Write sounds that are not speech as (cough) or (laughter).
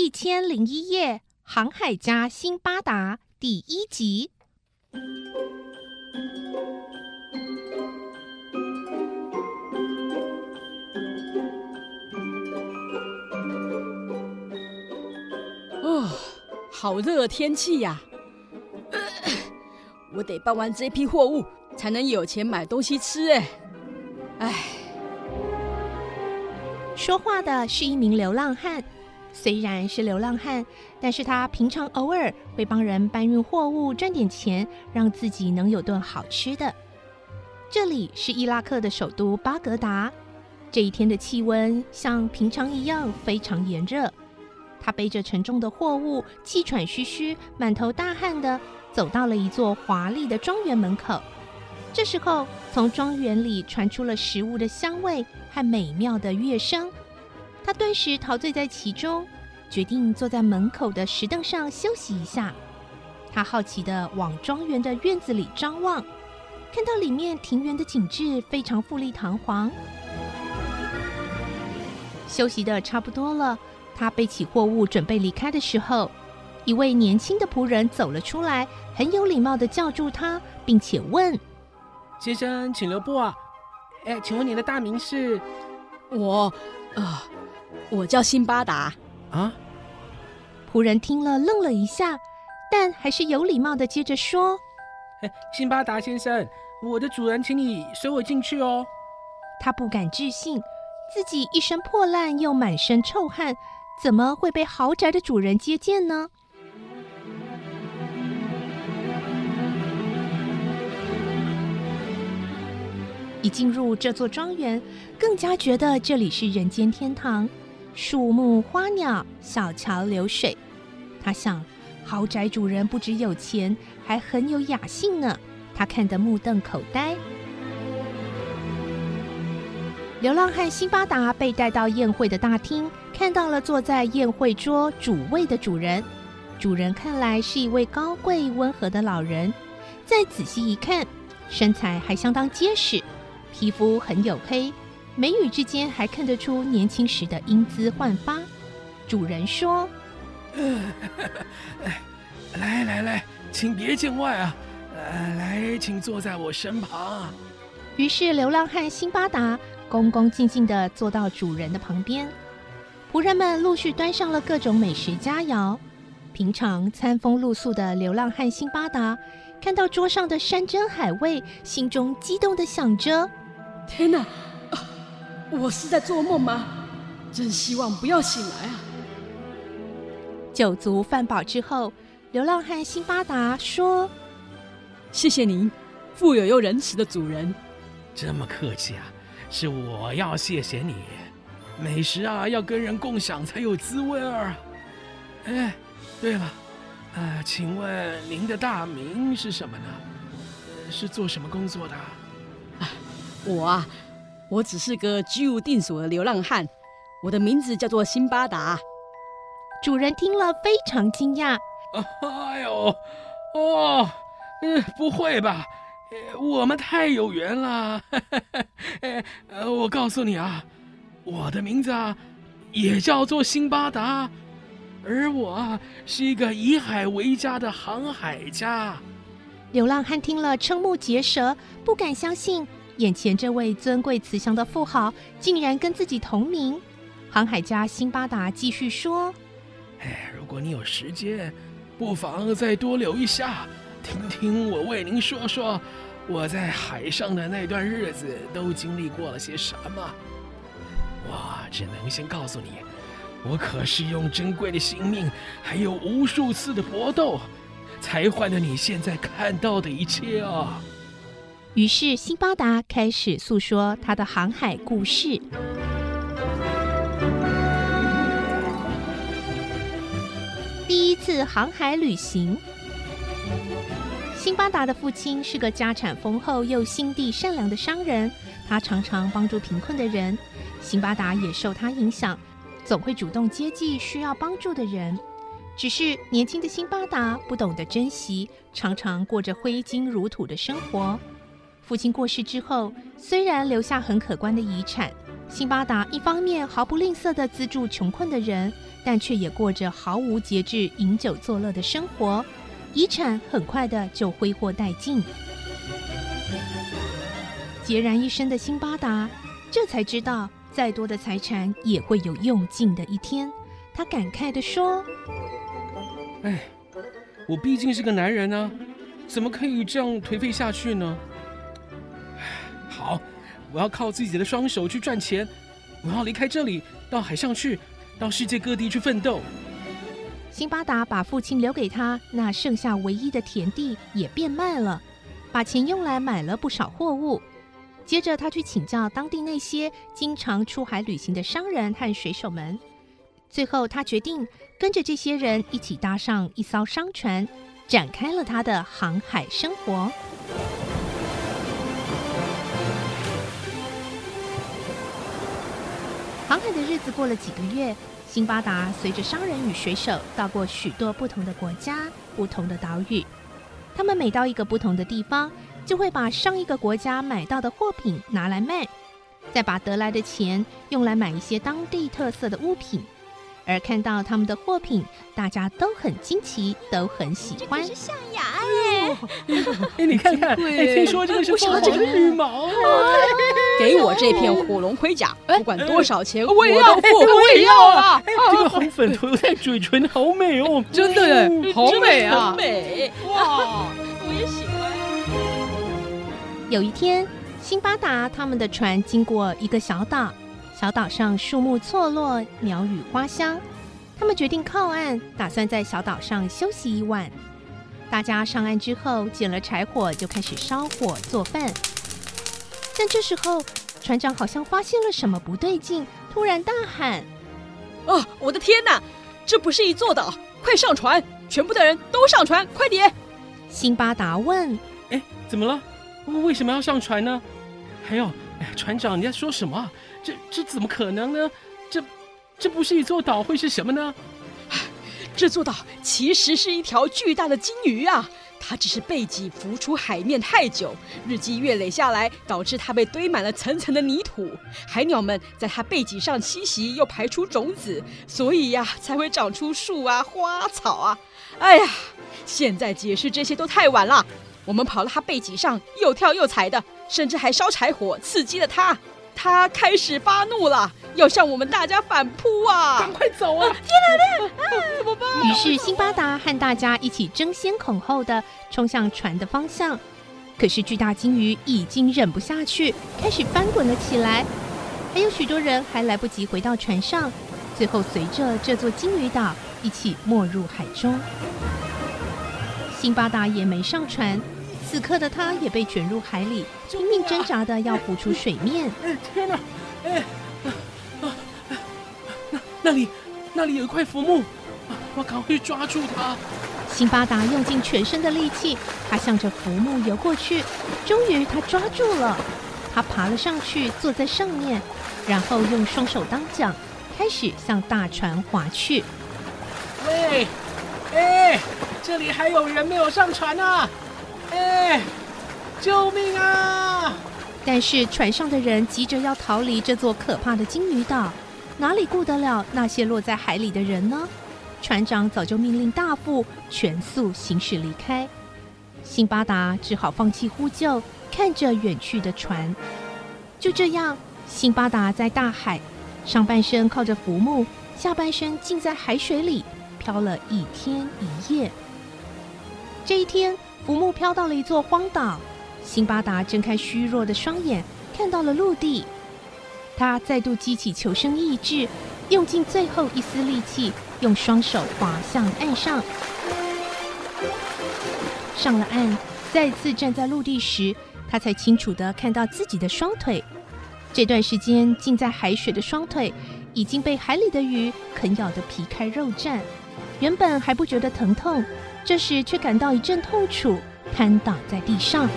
一千零一夜，航海家辛巴达第一集。哦，好热天气呀！(coughs) 我得搬完这批货物，才能有钱买东西吃。哎，哎，说话的是一名流浪汉。虽然是流浪汉，但是他平常偶尔会帮人搬运货物赚点钱，让自己能有顿好吃的。这里是伊拉克的首都巴格达，这一天的气温像平常一样非常炎热。他背着沉重的货物，气喘吁吁、满头大汗的走到了一座华丽的庄园门口。这时候，从庄园里传出了食物的香味和美妙的乐声。他顿时陶醉在其中，决定坐在门口的石凳上休息一下。他好奇地往庄园的院子里张望，看到里面庭园的景致非常富丽堂皇。休息的差不多了，他背起货物准备离开的时候，一位年轻的仆人走了出来，很有礼貌地叫住他，并且问：“先生，请留步啊！哎，请问你的大名是？我，啊。”我叫辛巴达啊！仆人听了愣了一下，但还是有礼貌的接着说：“辛巴达先生，我的主人请你随我进去哦。”他不敢置信，自己一身破烂又满身臭汗，怎么会被豪宅的主人接见呢？一进入这座庄园，更加觉得这里是人间天堂。树木花鸟，小桥流水。他想，豪宅主人不只有钱，还很有雅兴呢。他看得目瞪口呆。流浪汉辛巴达被带到宴会的大厅，看到了坐在宴会桌主位的主人。主人看来是一位高贵温和的老人。再仔细一看，身材还相当结实，皮肤很黝黑。眉宇之间还看得出年轻时的英姿焕发。主人说：“ (laughs) 来来来，请别见外啊！来，请坐在我身旁。”于是流浪汉辛巴达恭恭敬敬地坐到主人的旁边。仆人们陆续端上了各种美食佳肴。平常餐风露宿的流浪汉辛巴达看到桌上的山珍海味，心中激动地想着：“天哪！”我是在做梦吗？真希望不要醒来啊！酒足饭饱之后，流浪汉辛巴达说：“谢谢您，富有又仁慈的主人。”这么客气啊！是我要谢谢你。美食啊，要跟人共享才有滋味儿。哎，对了，呃，请问您的大名是什么呢？是做什么工作的？啊，我啊。我只是个居无定所的流浪汉，我的名字叫做辛巴达。主人听了非常惊讶。哎呦，哦，嗯，不会吧？我们太有缘了。(laughs) 呃，我告诉你啊，我的名字啊也叫做辛巴达，而我是一个以海为家的航海家。流浪汉听了瞠目结舌，不敢相信。眼前这位尊贵慈祥的富豪，竟然跟自己同名。航海家辛巴达继续说：“哎，如果你有时间，不妨再多留一下，听听我为您说说我在海上的那段日子都经历过了些什么。我只能先告诉你，我可是用珍贵的性命，还有无数次的搏斗，才换得你现在看到的一切啊。”于是，辛巴达开始诉说他的航海故事。第一次航海旅行，辛巴达的父亲是个家产丰厚又心地善良的商人，他常常帮助贫困的人。辛巴达也受他影响，总会主动接济需要帮助的人。只是年轻的辛巴达不懂得珍惜，常常过着挥金如土的生活。父亲过世之后，虽然留下很可观的遗产，辛巴达一方面毫不吝啬地资助穷困的人，但却也过着毫无节制、饮酒作乐的生活，遗产很快的就挥霍殆尽。孑然一身的辛巴达，这才知道，再多的财产也会有用尽的一天。他感慨地说：“哎，我毕竟是个男人啊，怎么可以这样颓废下去呢？”我要靠自己的双手去赚钱，我要离开这里，到海上去，到世界各地去奋斗。辛巴达把父亲留给他那剩下唯一的田地也变卖了，把钱用来买了不少货物。接着，他去请教当地那些经常出海旅行的商人和水手们。最后，他决定跟着这些人一起搭上一艘商船，展开了他的航海生活。航海的日子过了几个月，辛巴达随着商人与水手到过许多不同的国家、不同的岛屿。他们每到一个不同的地方，就会把上一个国家买到的货品拿来卖，再把得来的钱用来买一些当地特色的物品。而看到他们的货品，大家都很惊奇，都很喜欢。这是象牙耶！哎，你看看，哎，听说这个是凤凰羽毛。给我这片火龙盔甲，不管多少钱，我都付。我也要啊！这个红粉涂在嘴唇，好美哦！真的耶，好美啊！美哇！我也喜欢。有一天，辛巴达他们的船经过一个小岛。小岛上树木错落，鸟语花香。他们决定靠岸，打算在小岛上休息一晚。大家上岸之后，捡了柴火，就开始烧火做饭。但这时候，船长好像发现了什么不对劲，突然大喊：“哦，我的天哪！这不是一座岛！快上船！全部的人都上船，快点！”辛巴达问：“哎，怎么了？为什么要上船呢？还有，哎，船长，你在说什么？”这这怎么可能呢？这这不是一座岛，会是什么呢？(sighs) 这座岛其实是一条巨大的鲸鱼啊！它只是背脊浮出海面太久，日积月累下来，导致它被堆满了层层的泥土。海鸟们在它背脊上栖息，又排出种子，所以呀，才会长出树啊、花草啊。哎呀，现在解释这些都太晚了。我们跑到他背脊上，又跳又踩的，甚至还烧柴火，刺激了他。他开始发怒了，要向我们大家反扑啊！赶快走啊！(laughs) 天哪，怎么办？于是辛巴达和大家一起争先恐后的冲向船的方向。可是巨大鲸鱼已经忍不下去，开始翻滚了起来。还有许多人还来不及回到船上，最后随着这座鲸鱼岛一起没入海中。辛巴达也没上船。此刻的他也被卷入海里，拼命挣扎的要浮出水面。哎，天哪！哎，啊那那里那里有一块浮木，我赶快抓住它。辛巴达用尽全身的力气，他向着浮木游过去。终于，他抓住了。他爬了上去，坐在上面，然后用双手当桨，开始向大船划去。喂，哎，这里还有人没有上船呢。哎，救命啊！但是船上的人急着要逃离这座可怕的鲸鱼岛，哪里顾得了那些落在海里的人呢？船长早就命令大副全速行驶离开，辛巴达只好放弃呼救，看着远去的船。就这样，辛巴达在大海上半身靠着浮木，下半身浸在海水里，漂了一天一夜。这一天。浮木飘到了一座荒岛，辛巴达睁开虚弱的双眼，看到了陆地。他再度激起求生意志，用尽最后一丝力气，用双手滑向岸上。上了岸，再次站在陆地时，他才清楚的看到自己的双腿。这段时间浸在海水的双腿，已经被海里的鱼啃咬得皮开肉绽。原本还不觉得疼痛。这时却感到一阵痛楚，瘫倒在地上。